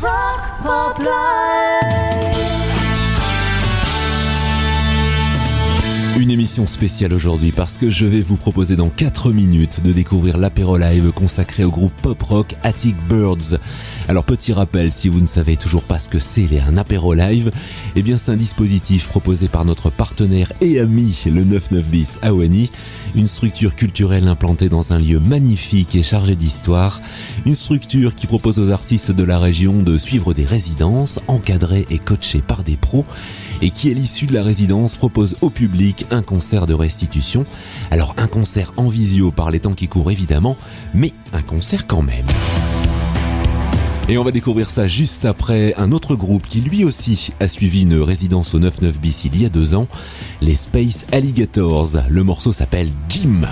Rock Pop Live. Une émission spéciale aujourd'hui parce que je vais vous proposer dans 4 minutes de découvrir l'apéro live consacré au groupe pop rock Attic Birds. Alors petit rappel, si vous ne savez toujours pas ce que c'est un apéro live, eh bien c'est un dispositif proposé par notre partenaire et ami le 99 bis Awani, une structure culturelle implantée dans un lieu magnifique et chargé d'histoire, une structure qui propose aux artistes de la région de suivre des résidences encadrées et coachées par des pros et qui à l'issue de la résidence propose au public un concert de restitution. Alors un concert en visio par les temps qui courent évidemment, mais un concert quand même. Et on va découvrir ça juste après un autre groupe qui lui aussi a suivi une résidence au 99 bis il y a deux ans, les Space Alligators. Le morceau s'appelle Jim.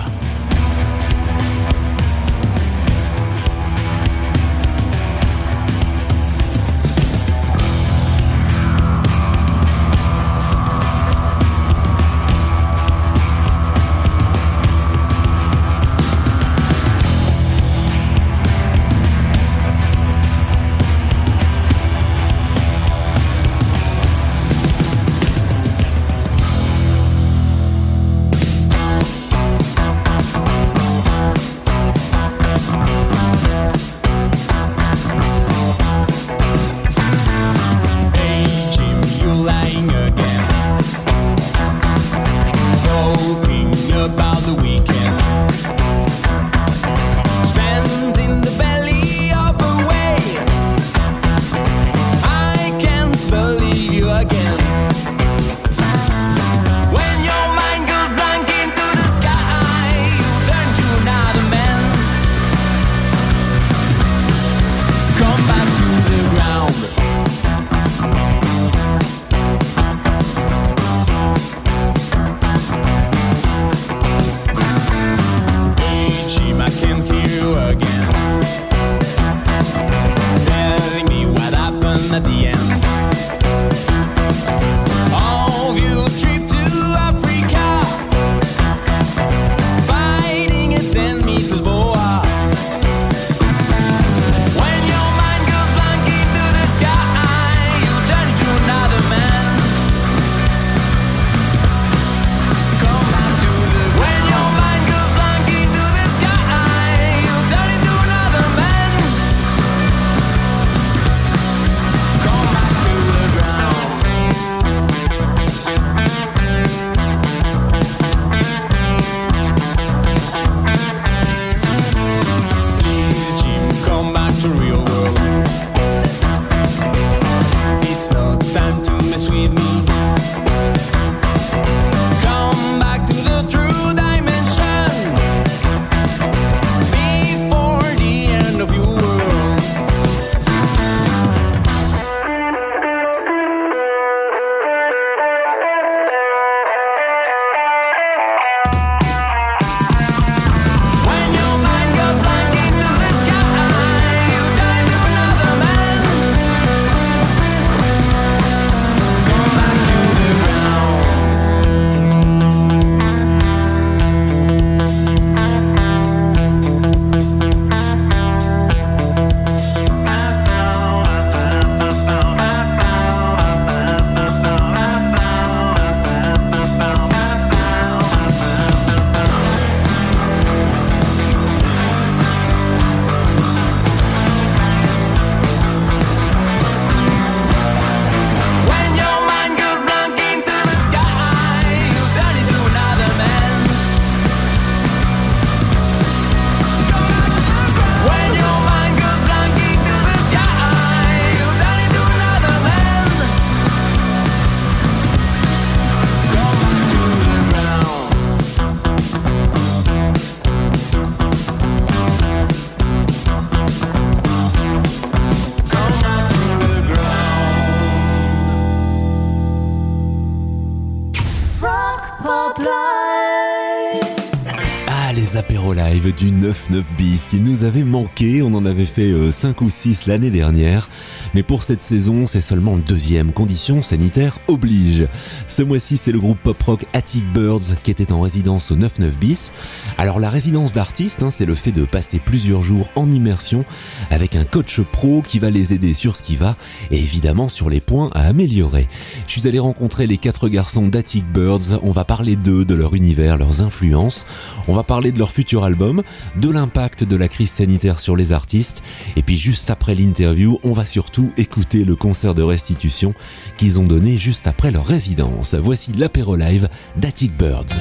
9-9 bis. Il nous avait manqué, on en avait fait 5 ou 6 l'année dernière. Mais pour cette saison, c'est seulement le deuxième. Condition sanitaire oblige. Ce mois-ci, c'est le groupe pop-rock Attic Birds qui était en résidence au 9-9 bis. Alors la résidence d'artiste, hein, c'est le fait de passer plusieurs jours en immersion avec un coach pro qui va les aider sur ce qui va et évidemment sur les points à améliorer. Je suis allé rencontrer les quatre garçons d'Attic Birds. On va parler d'eux, de leur univers, leurs influences. On va parler de leur futur album, de l'impact de la crise sanitaire sur les artistes. Et puis juste après l'interview, on va surtout écouter le concert de restitution qu'ils ont donné juste après leur résidence. Voici l'apéro live d'Attic Birds.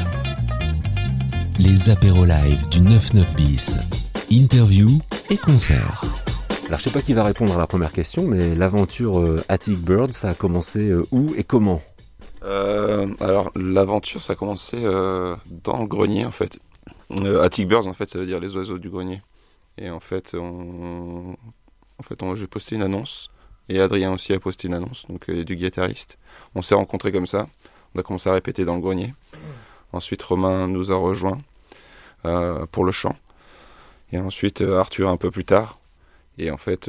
Les apéros live du 99 bis. Interview et concert. Alors je sais pas qui va répondre à la première question, mais l'aventure euh, Attic Birds, ça a commencé euh, où et comment? Euh, alors l'aventure, ça a commencé euh, dans le grenier en fait. Euh, Attic Birds, en fait, ça veut dire les oiseaux du grenier. Et en fait, on, en fait, j'ai posté une annonce et Adrien aussi a posté une annonce, donc euh, du guitariste. On s'est rencontrés comme ça. On a commencé à répéter dans le grenier. Ensuite, Romain nous a rejoints euh, pour le chant. Et ensuite, euh, Arthur un peu plus tard. Et en fait,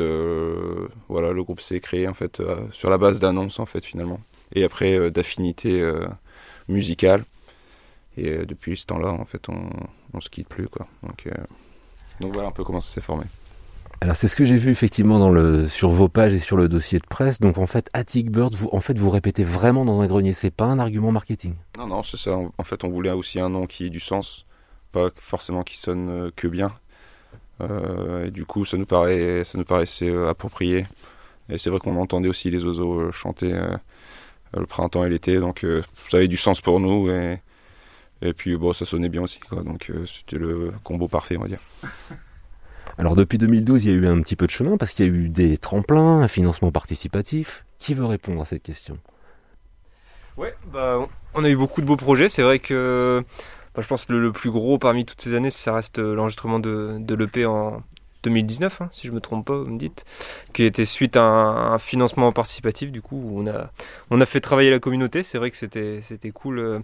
voilà, le groupe s'est créé en fait sur la base d'annonces en fait finalement et après d'affinités musicales. Et depuis ce temps-là, en fait, on, on se quitte plus, quoi. Donc, donc voilà un peu comment ça s'est formé. Alors c'est ce que j'ai vu effectivement dans le sur vos pages et sur le dossier de presse. Donc en fait Attic Birds, vous en fait vous répétez vraiment dans un grenier. C'est pas un argument marketing. Non, non, c'est ça. En fait, on voulait aussi un nom qui ait du sens, pas forcément qui sonne euh, que bien. Euh, et du coup, ça nous paraît, ça nous paraissait euh, approprié. Et c'est vrai qu'on entendait aussi les oiseaux chanter euh, le printemps et l'été, donc euh, ça avait du sens pour nous. Et, et puis bon, ça sonnait bien aussi, quoi. Donc c'était le combo parfait, on va dire. Alors depuis 2012, il y a eu un petit peu de chemin parce qu'il y a eu des tremplins, un financement participatif. Qui veut répondre à cette question? Ouais, bah, on a eu beaucoup de beaux projets. C'est vrai que bah, je pense que le, plus gros parmi toutes ces années, ça reste euh, l'enregistrement de, de l'EP en 2019, hein, si je me trompe pas, vous me dites, qui était suite à un, financement participatif. Du coup, où on a, on a fait travailler la communauté. C'est vrai que c'était, c'était cool euh,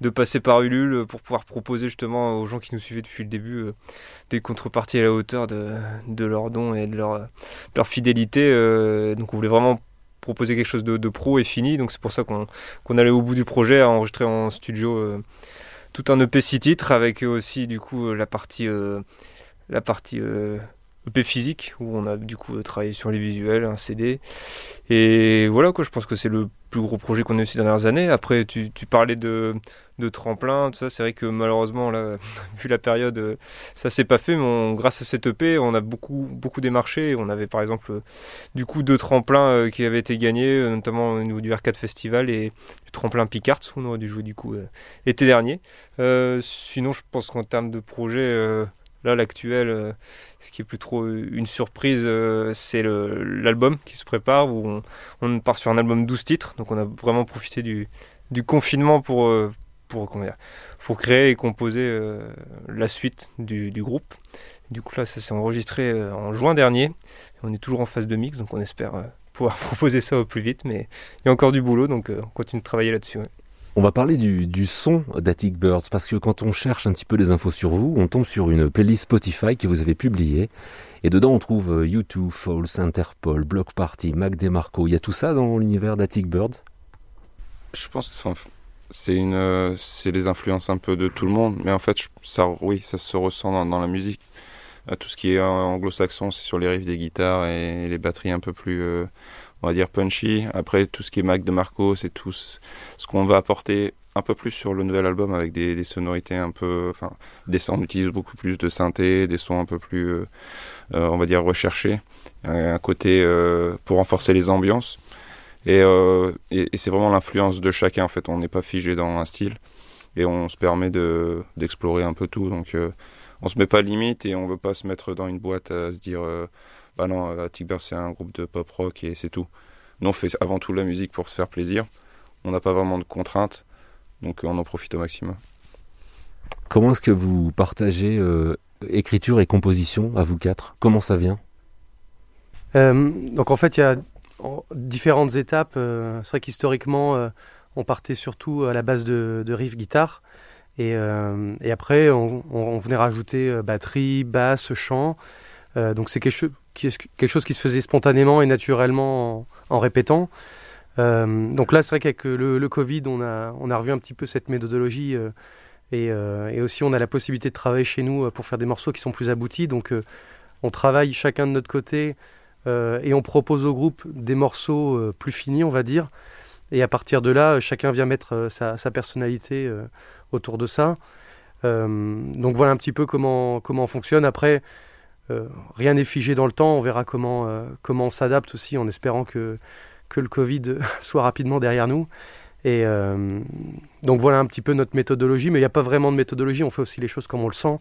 de passer par Ulule pour pouvoir proposer justement aux gens qui nous suivaient depuis le début euh, des contreparties à la hauteur de, de leurs dons et de leur, de leur fidélité. euh, donc, on voulait vraiment proposer quelque chose de, de pro et fini. Donc, c'est pour ça qu'on qu'on allait au bout du projet à enregistrer en studio euh, tout un EP 6 titres avec aussi du coup euh, la partie euh, la partie euh, EP physique où on a du coup travaillé sur les visuels, un CD et voilà quoi je pense que c'est le plus gros projet qu'on ait eu ces dernières années. Après tu, tu parlais de, de tremplin, tout ça c'est vrai que malheureusement là vu la période euh, ça s'est pas fait mais grâce à cette EP on a beaucoup beaucoup démarché. On avait par exemple euh, du coup deux tremplins euh, qui avaient été gagnés notamment au niveau du R4 Festival et du tremplin Picards où on aurait dû jouer du coup euh, été dernier. Sinon, je pense qu'en termes de projet, là, l'actuel, euh, ce qui est plus trop une surprise, euh, c'est l'album qui se prépare, où on, part sur un album 12 titres, donc on a vraiment profité du, confinement pour, euh, pour, créer et composer la suite du, groupe. Du coup, là, ça s'est enregistré en juin dernier. On est toujours en phase de mix, donc on espère pouvoir proposer ça au plus vite, mais il y a encore du boulot, donc on continue de travailler là-dessus. On va parler du, son d'Attic Birds parce que quand on cherche un petit peu des infos sur vous, on tombe sur une playlist Spotify que vous avez publiée et dedans on trouve euh, U2, False, Interpol, Block Party, Mac DeMarco. Il y a tout ça dans l'univers d'Attic Birds? Je pense que c'est une, euh, c'est les influences un peu de tout le monde, mais en fait, ça, oui, ça se ressent dans, la musique. Euh, Tout ce qui est euh, anglo-saxon, c'est sur les riffs des guitares et les batteries un peu plus, euh, on va dire, punchy. Après, tout ce qui est Mac de Marco, c'est tout ce qu'on va apporter un peu plus sur le nouvel album avec des, sonorités un peu, enfin, des sons, on utilise beaucoup plus de synthé, des sons un peu plus, euh, euh, on va dire, recherchés. Un côté euh, pour renforcer les ambiances. Et, c'est vraiment l'influence de chacun en fait. On n'est pas figé dans un style et on se permet de d'explorer un peu tout. Donc on se met pas limite et on veut pas se mettre dans une boîte à se dire bah non, euh, Bird, c'est un groupe de pop rock et c'est tout. Nous on fait avant tout la musique pour se faire plaisir. On n'a pas vraiment de contraintes, donc euh, on en profite au maximum. Comment est-ce que vous partagez euh, écriture et composition à vous quatre? Comment ça vient? Euh, donc en fait, il y a en- différentes étapes. C'est vrai qu'historiquement, on partait surtout à la base de, de riff guitare. Et, euh, et après, on, on- venait rajouter batterie, basse, chant. Euh, donc c'est quelque, chose quelque chose qui se faisait spontanément et naturellement en, répétant. Euh, donc là, c'est vrai qu'avec le, Covid, on a, revu un petit peu cette méthodologie. euh, et, euh, et aussi, on a la possibilité de travailler chez nous pour faire des morceaux qui sont plus aboutis. Donc on travaille chacun de notre côté et on propose au groupe des morceaux plus finis, on va dire. Et à partir de là, chacun vient mettre sa, personnalité autour de ça. Donc voilà un petit peu comment, comment on fonctionne. Après, rien n'est figé dans le temps. On verra comment, euh, comment on s'adapte aussi en espérant que, que le Covid soit rapidement derrière nous. Et euh, donc voilà un petit peu notre méthodologie. Mais il n'y a pas vraiment de méthodologie. On fait aussi les choses comme on le sent.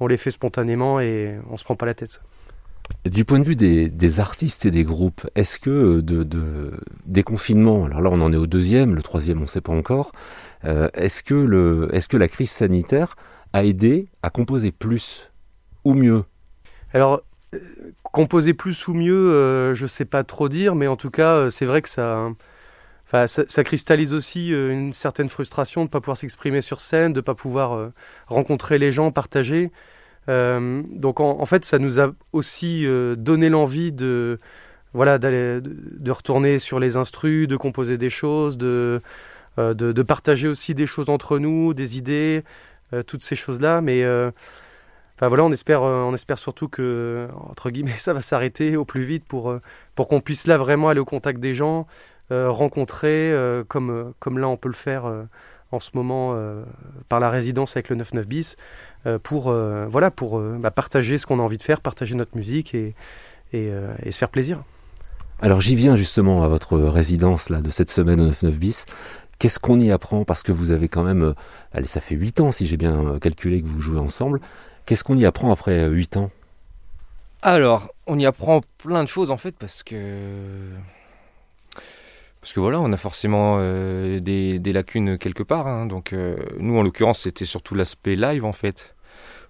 On les fait spontanément et on se prend pas la tête. Du point de vue des, artistes et des groupes, est-ce que euh, de, de, des confinements, alors là on en est au deuxième, le troisième on ne sait pas encore, euh, est-ce que, est-ce que la crise sanitaire a aidé à composer plus ou mieux Alors, euh, composer plus ou mieux, euh, je sais pas trop dire, mais en tout cas, euh, c'est vrai que ça, ça, cristallise aussi euh, une certaine frustration de ne pas pouvoir s'exprimer sur scène, de ne pas pouvoir rencontrer les gens, partager. Donc, en, fait, ça nous a aussi donné l'envie de, voilà, de, retourner sur les instrus, de composer des choses, de, partager aussi des choses entre nous, des idées, toutes ces choses-là. Enfin voilà, on espère, euh, on espère surtout que entre guillemets ça va s'arrêter au plus vite pour euh, pour qu'on puisse là vraiment aller au contact des gens, euh, rencontrer comme comme là on peut le faire en ce moment par la résidence avec le 99 bis pour voilà pour bah, partager ce qu'on a envie de faire, partager notre musique et et, se faire plaisir. Alors j'y viens justement à votre résidence là de cette semaine au 99 bis. Qu'est-ce qu'on y apprend? Parce que vous avez quand même, allez, ça fait 8 ans si j'ai bien calculé que vous jouez ensemble. Qu'est-ce qu'on y apprend après 8 ans? Alors, on y apprend plein de choses en fait parce que parce que voilà, on a forcément euh, des, lacunes quelque part. hein. Donc euh, nous, en l'occurrence, c'était surtout l'aspect live en fait.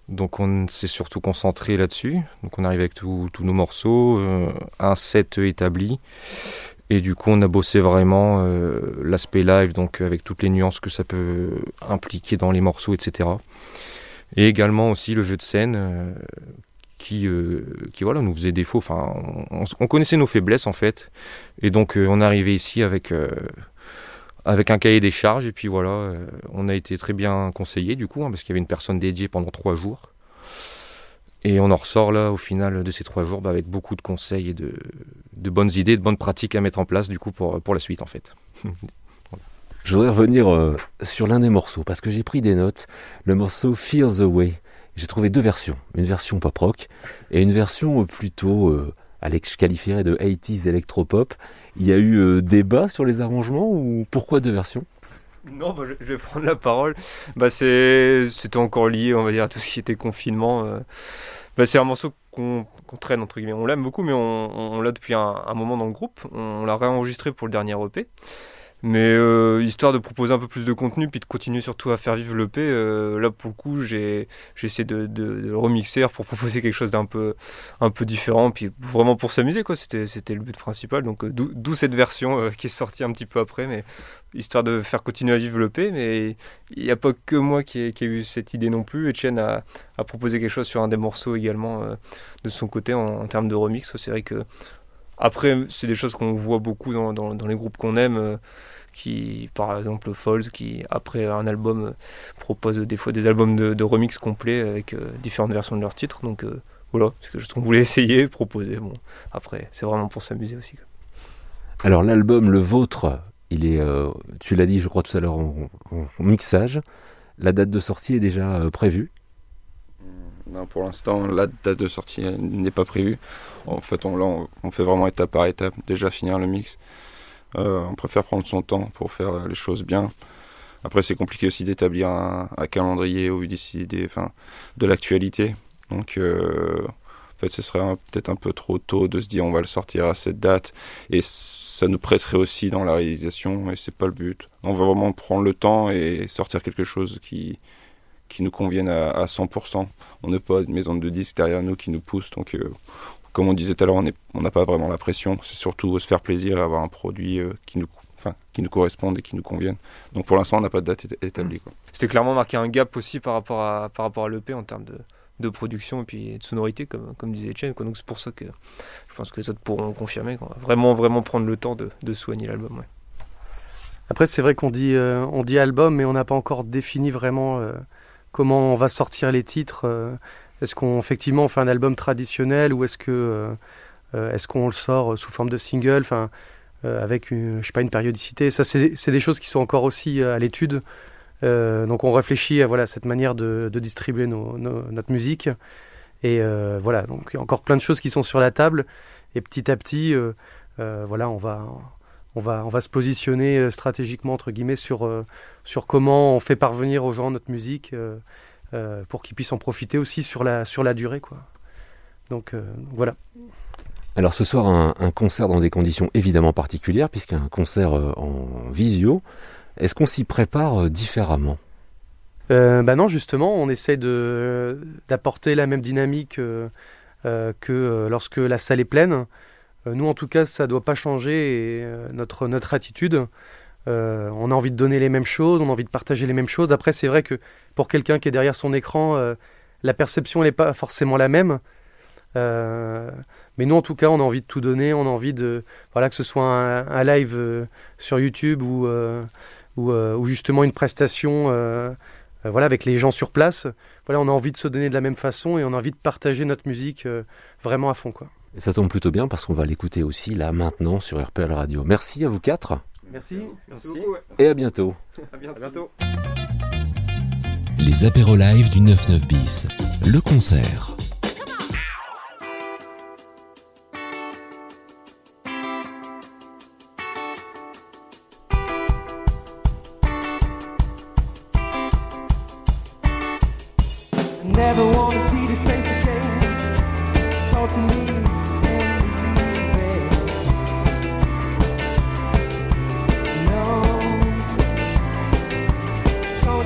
Donc on s'est surtout concentré là-dessus. Donc on arrive avec tous nos morceaux, euh, un set établi. Et du coup, on a bossé vraiment euh, l'aspect live, donc avec toutes les nuances que ça peut impliquer dans les morceaux, etc. Et également aussi le jeu de scène, euh, qui, euh, qui voilà, nous faisait défaut. Enfin, on, on connaissait nos faiblesses en fait, et donc euh, on est arrivé ici avec avec un cahier des charges, et puis voilà, on a été très bien conseillé du coup, hein, parce qu'il y avait une personne dédiée pendant trois jours. Et on en ressort là au final de ces trois jours bah, avec beaucoup de conseils et de, de bonnes idées, de bonnes pratiques à mettre en place du coup pour, pour la suite en fait. Je voudrais revenir euh, sur l'un des morceaux parce que j'ai pris des notes. Le morceau Fear the Way. J'ai trouvé deux versions, une version pop rock et une version euh, plutôt, euh, je qualifierais de 80s electropop. Il y a eu euh, débat sur les arrangements ou pourquoi deux versions? Non, bah, je, vais prendre la parole. Bah, c'était encore lié, on va dire, à tout ce qui était confinement. Bah, c'est un morceau qu'on, traîne, entre guillemets. On l'aime beaucoup, mais on, on l'a depuis un, un moment dans le groupe. On l'a réenregistré pour le dernier EP. Mais euh, histoire de proposer un peu plus de contenu, puis de continuer surtout à faire vivre l'EP, euh, là pour le coup j'ai, essayé de, de, le remixer pour proposer quelque chose d'un peu, un peu différent, puis vraiment pour s'amuser quoi, c'était, le but principal, donc euh, d'où, cette version qui est sortie un petit peu après, mais histoire de faire continuer à vivre l'EP, mais il n'y a pas que moi qui ai, eu cette idée non plus, Etienne a, a proposé quelque chose sur un des morceaux également de son côté en, termes de remix, c'est vrai que après c'est des choses qu'on voit beaucoup dans, dans, les groupes qu'on aime, qui par exemple Falls qui après un album euh, propose des fois des albums de, de remix complets avec euh, différentes versions de leurs titres donc euh, voilà c'est quelque chose qu'on voulait essayer proposer bon après c'est vraiment pour s'amuser aussi quoi. Alors l'album, le vôtre, il est, euh, tu l'as dit je crois tout à l'heure en, en- en mixage. La date de sortie est déjà euh, prévue? Non, pour l'instant, la date de sortie n'est pas prévue. En fait, on, là, on, on fait vraiment étape par étape. Déjà finir le mix. Euh, on préfère prendre son temps pour faire les choses bien. Après, c'est compliqué aussi d'établir un, calendrier ou décider enfin, de l'actualité. Donc, euh, en fait, ce serait peut-être un peu trop tôt de se dire on va le sortir à cette date. Et ça nous presserait aussi dans la réalisation. Et c'est pas le but. On va vraiment prendre le temps et sortir quelque chose qui, qui nous convienne à, à 100%. On n'a pas une maison de disques derrière nous qui nous pousse. Donc, euh, comme on disait tout à l'heure, on n'a pas vraiment la pression. C'est surtout se faire plaisir et avoir un produit euh, qui, nous, enfin, qui nous correspondent et qui nous conviennent. Donc pour l'instant, on n'a pas de date éta- établie. Quoi. C'était clairement marqué un gap aussi par rapport à, par rapport à l'EP en termes de, de production et puis de sonorité, comme, comme disait Etienne. quoi. Donc c'est pour ça que je pense que les autres pourront confirmer qu'on va vraiment, vraiment prendre le temps de, de soigner l'album. ouais. Après, c'est vrai qu'on dit, euh, on dit album, mais on n'a pas encore défini vraiment euh, comment on va sortir les titres. euh. Est-ce qu'on effectivement fait un album traditionnel ou est-ce que euh, euh, est-ce qu'on le sort sous forme de single, enfin euh, avec une, je sais pas une périodicité. Ça, c'est des choses qui sont encore aussi euh, à l'étude. Euh, donc, on réfléchit à voilà cette manière de, distribuer notre musique. Et euh, voilà, donc il y a encore plein de choses qui sont sur la table. Et petit à petit, euh, euh, voilà, on va on va, on va se positionner euh, stratégiquement entre guillemets sur, euh, sur comment on fait parvenir aux gens notre musique euh, pour qu'ils puissent en profiter aussi sur la, sur la durée. Quoi. Donc euh, voilà. Alors ce soir, un, un concert dans des conditions évidemment particulières, puisqu'un concert euh, en visio. Est-ce qu'on s'y prépare différemment? Euh, bah non, justement, on essaie de, d'apporter la même dynamique euh, que lorsque la salle est pleine. Nous, en tout cas, ça ne doit pas changer et, notre, notre attitude. Euh, on a envie de donner les mêmes choses, on a envie de partager les mêmes choses. Après, c'est vrai que pour quelqu'un qui est derrière son écran, euh, la perception n'est pas forcément la même. Euh, mais nous, en tout cas, on a envie de tout donner. On a envie de, voilà, que ce soit un, live sur YouTube ou, ou, justement une prestation. voilà, avec les gens sur place. Voilà, on a envie de se donner de la même façon et on a envie de partager notre musique vraiment à fond, quoi. Et ça tombe plutôt bien parce qu'on va l'écouter aussi là maintenant sur RPL Radio. Merci à vous quatre Merci. beaucoup. ouais. et à bientôt. À bientôt. Les apéros live du 99 bis. Le concert.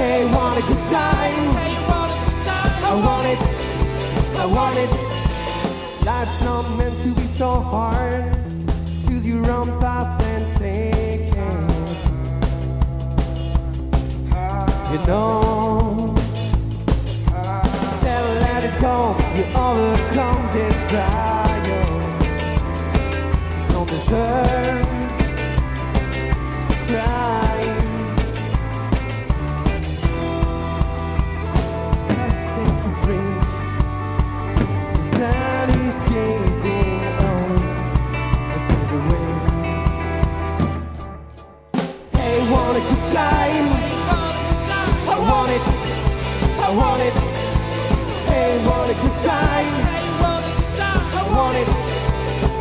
Hey, want a good time? I want it. I want it. Life's not meant to be so hard. Choose your own path and take it. You know. Never let it go. You overcome this trial. Don't deserve to cry.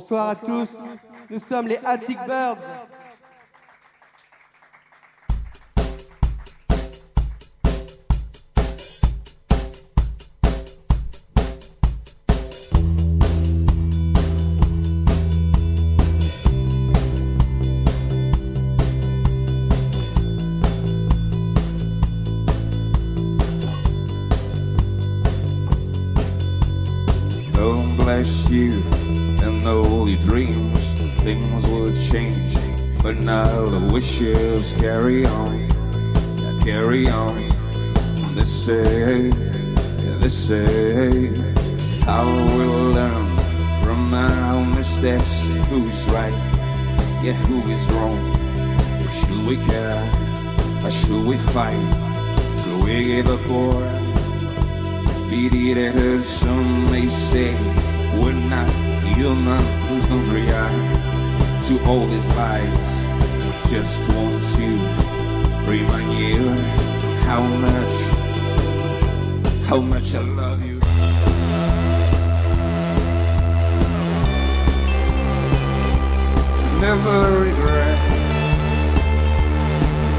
Bonsoir à tous, nous sommes les Attic Birds. But now the wishes carry on, carry on. They say, they say, how we'll learn from my own mistakes. Who's right, yeah, who is wrong? Should we care, or should we fight? Should we give up or? It as some may say We're not human, please don't react To all these lies Just want to remind you How much How much I love you Never regret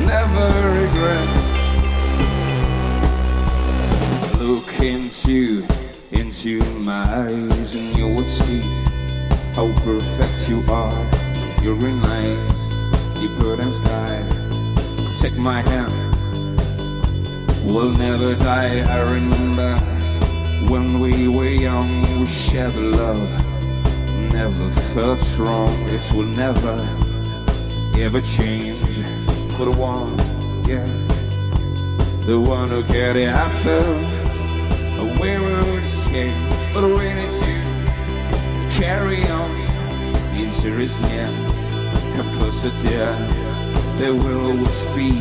Never regret Look into, into my eyes and you will see how perfect you are. You're in nice, you sky. Take my hand, we'll never die. I remember when we were young, we shared love. Never felt strong, it will never ever change. For the one, yeah, the one who cared, I felt we would escape, but we need to carry on. The answer is near, closer, dear. There will always be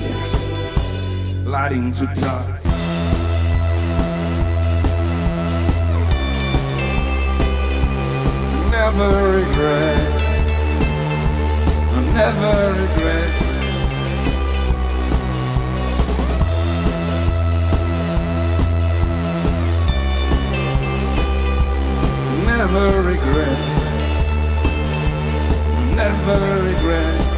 light to dark. Never regret, never regret. never regret. Never regret.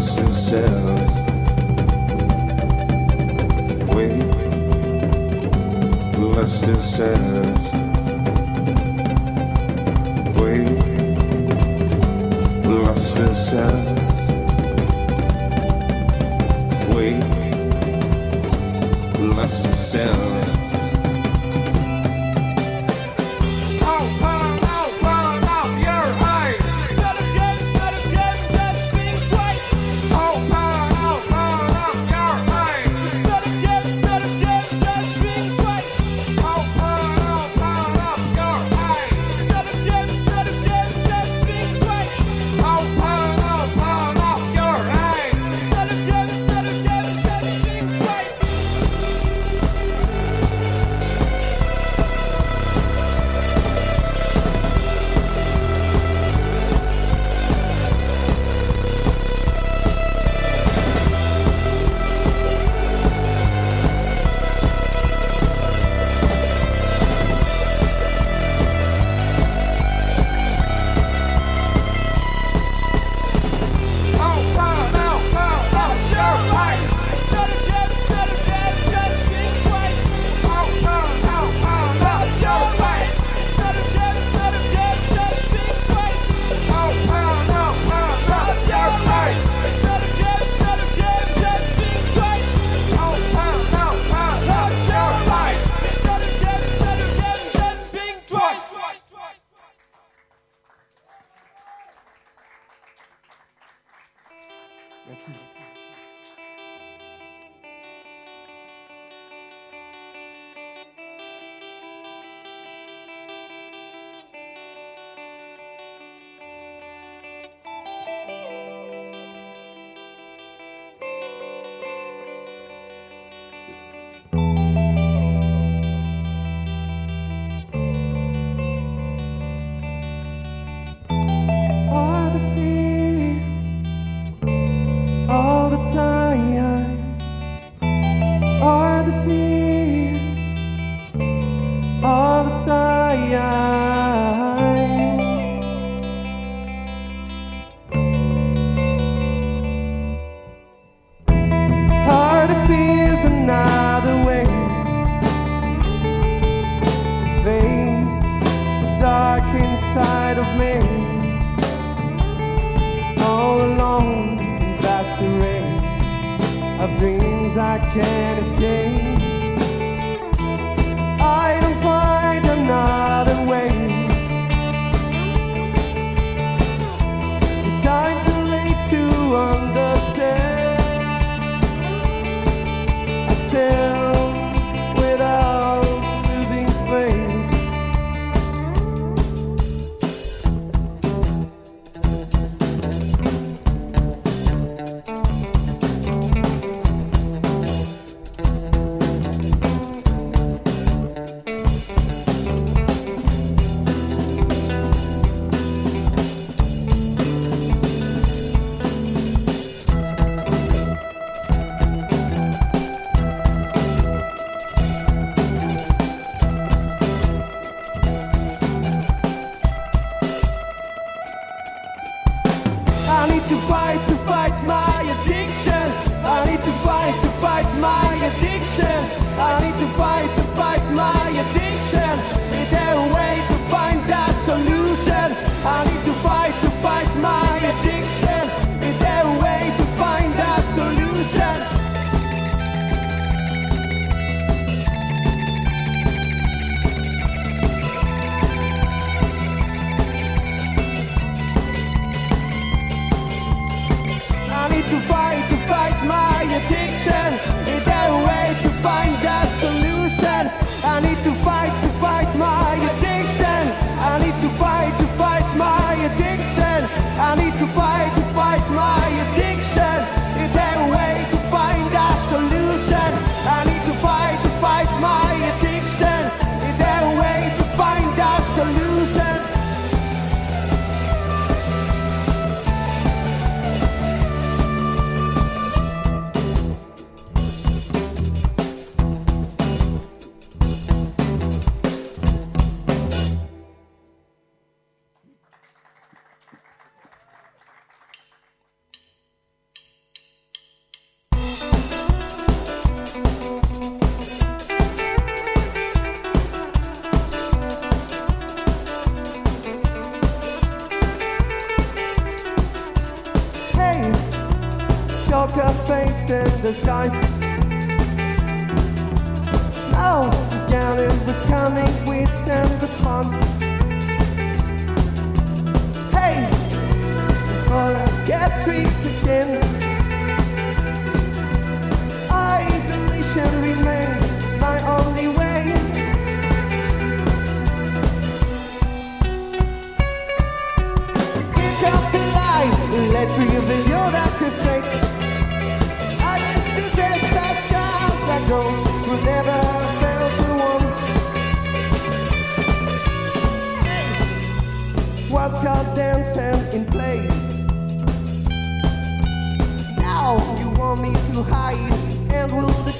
constant self. We bless ourselves. We bless ourselves. We bless ourselves. I need to fight, to fight my sacrifice. dancing a video that could snake. I just detest that child that girl who never felt to one. Once caught dancing in play. Now you want me to hide and will the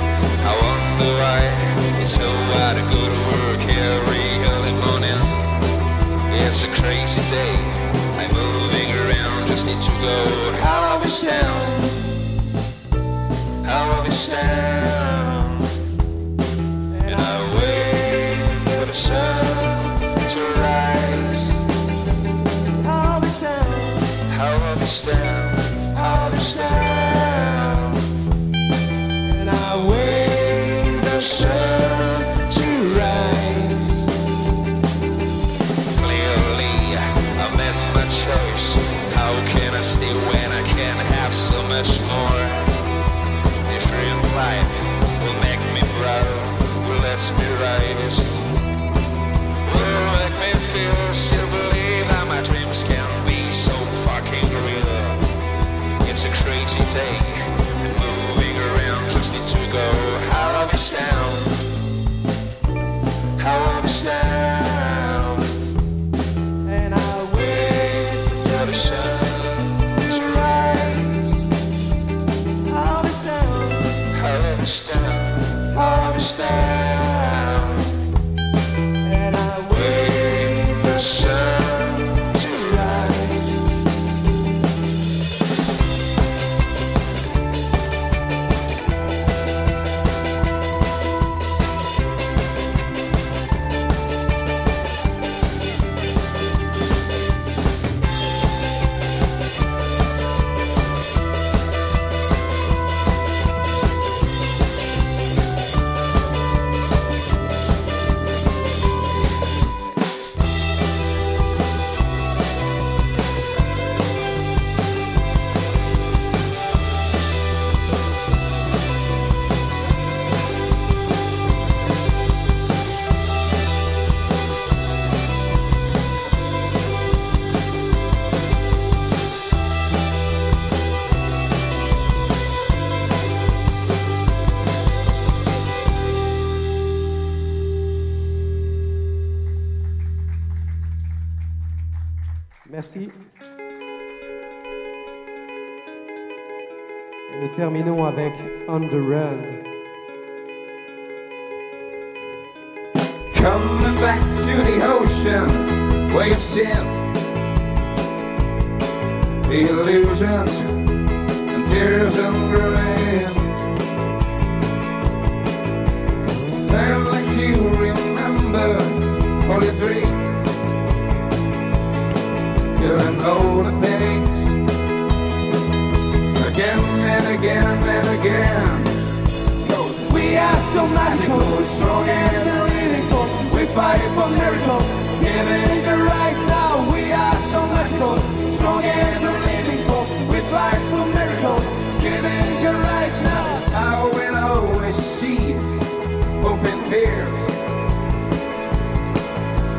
so hard to go to work every early morning. It's a crazy day. I'm moving around, just need to go. How I stand. How I stand. A On the Run. So magical, strong and the living. We fight for miracles, giving the right now. We are so magical, strong and the living force. We fight for miracles, giving the right now. I will always see open tears.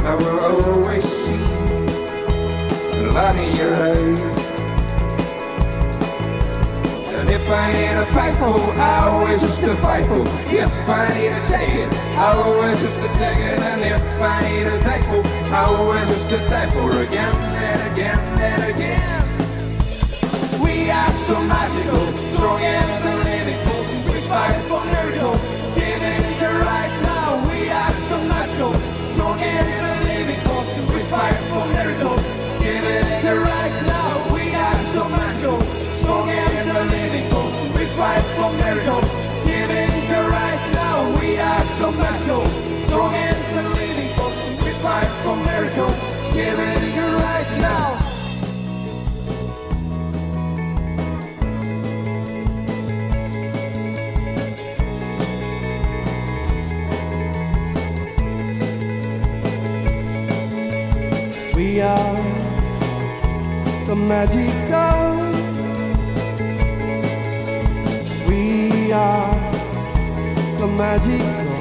I will always see light in your eyes. If I need a fight for, I always just a fight for. If I need to take it, I always just to take it. And if I need take for, I always just to take for again and again and again. We are so magical, strong and force. We fight for miracles, giving the right now. We are so magical, strong and force. We fight for miracles, giving the right now. We are so magical, fight for miracles, giving the right now. We are so magical, strong and force. We fight for miracles, giving the right now. We are the magical. Are the magical.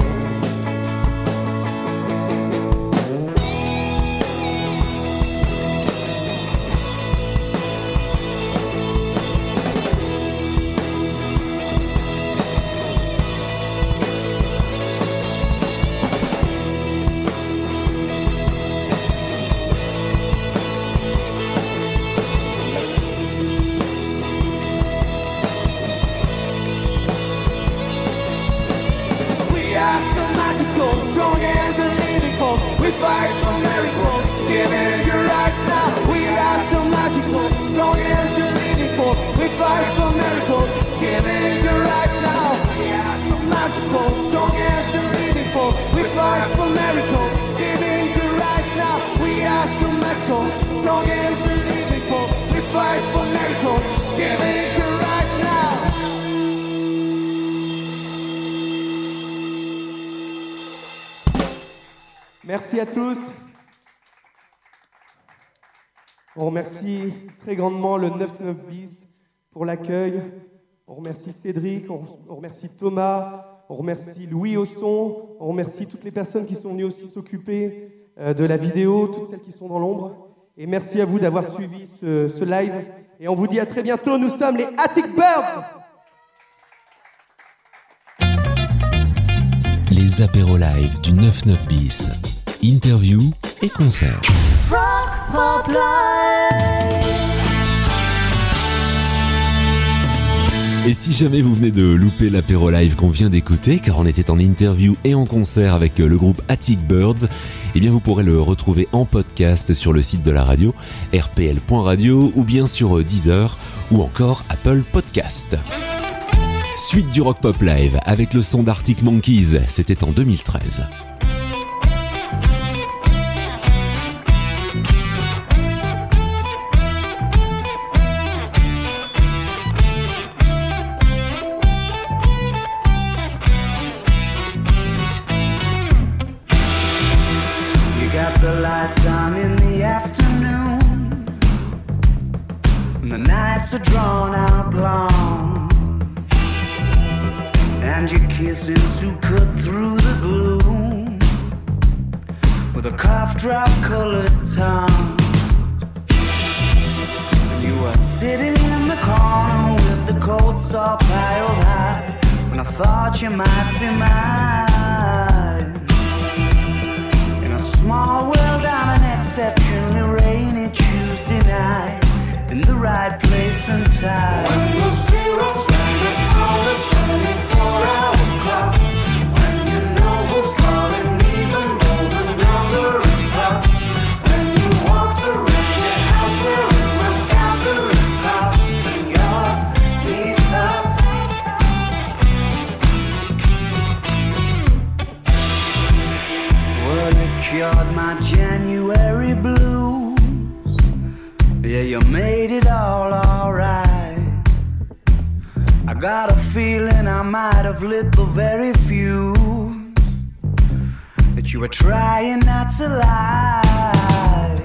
Merci à tous. On remercie très grandement le 99 bis pour l'accueil. On remercie Cédric, on remercie Thomas, on remercie Louis au son, on remercie toutes les personnes qui sont venues aussi s'occuper euh, de la vidéo, toutes celles qui sont dans l'ombre. Et merci à vous d'avoir suivi ce, ce live. Et on vous dit à très bientôt. Nous sommes les Attic Birds. Les apéros live du 99 bis. Interview et concert. Et si jamais vous venez de louper l'apéro live qu'on vient d'écouter, car on était en interview et en concert avec le groupe Attic Birds, eh bien vous pourrez le retrouver en podcast sur le site de la radio, rpl.radio, ou bien sur euh, Deezer, ou encore Apple Podcast. Suite du Rock Pop Live avec le son d'Arctic Monkeys, c'était en 2013. Drawn out long, and you're kissing to cut through the gloom with a cough drop colored tongue. And you were sitting in the corner with the coats all piled high, when I thought you might be mine. In a small world on an exceptionally rainy Tuesday night, in the right place and time. When zero's standing on the 24-hour clock, when you know who's calling, even though the number is blocked. When you walk around your house wearing my staggering cost, and your knees up. Well, you cured my January blues. Yeah, you got a feeling I might have lit the very fuse that you were trying not to lie.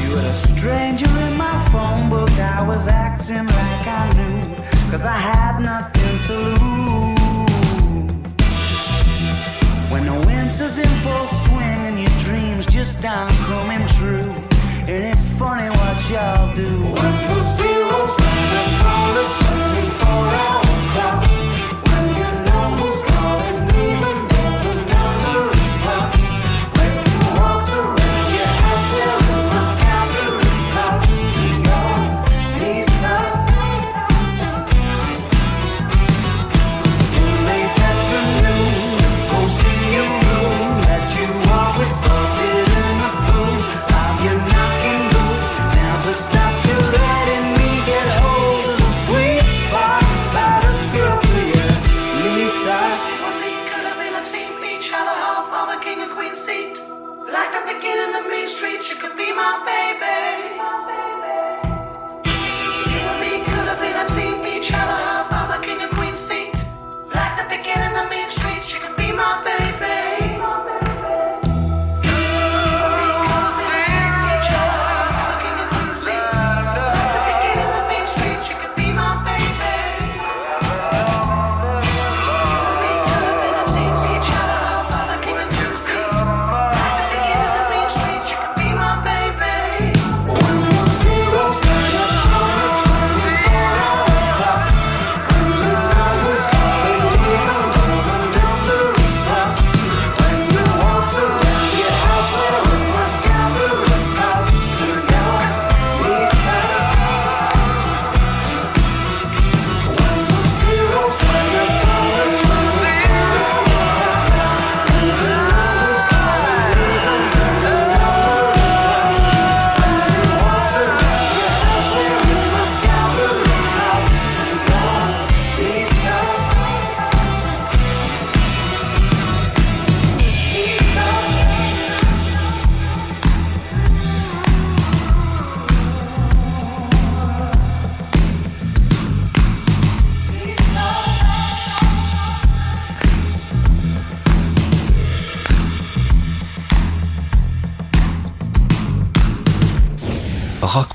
You were a stranger in my phone book. I was acting like I knew, cause I had nothing to lose. When the winter's in full swing and your dreams just aren't coming true. it Ain't funny what y'all do? When the zero's standing on the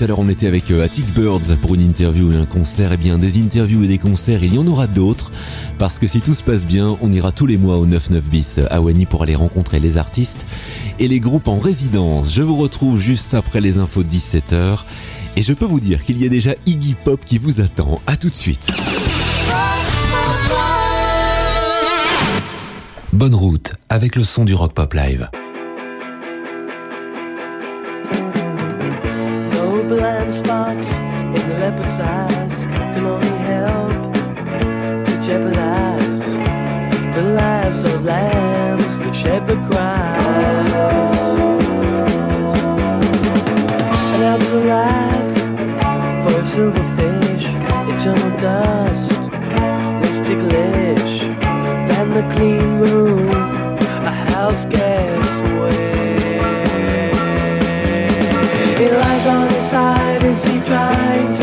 Tout à l'heure on était avec euh, Attic Birds pour une interview et un concert. Eh bien des interviews et des concerts, il y en aura d'autres. Parce que si tout se passe bien, on ira tous les mois au 99 bis à Wany pour aller rencontrer les artistes et les groupes en résidence. Je vous retrouve juste après les infos de 17h. Et je peux vous dire qu'il y a déjà Iggy Pop qui vous attend. À tout de suite. Bonne route avec le son du Rock Pop Live. The eyes can only help to jeopardize the lives of lambs that shepherd cries. And out to life for a silverfish, eternal dust, less ticklish than the clean room, a house guest way. He lies on his side as he trying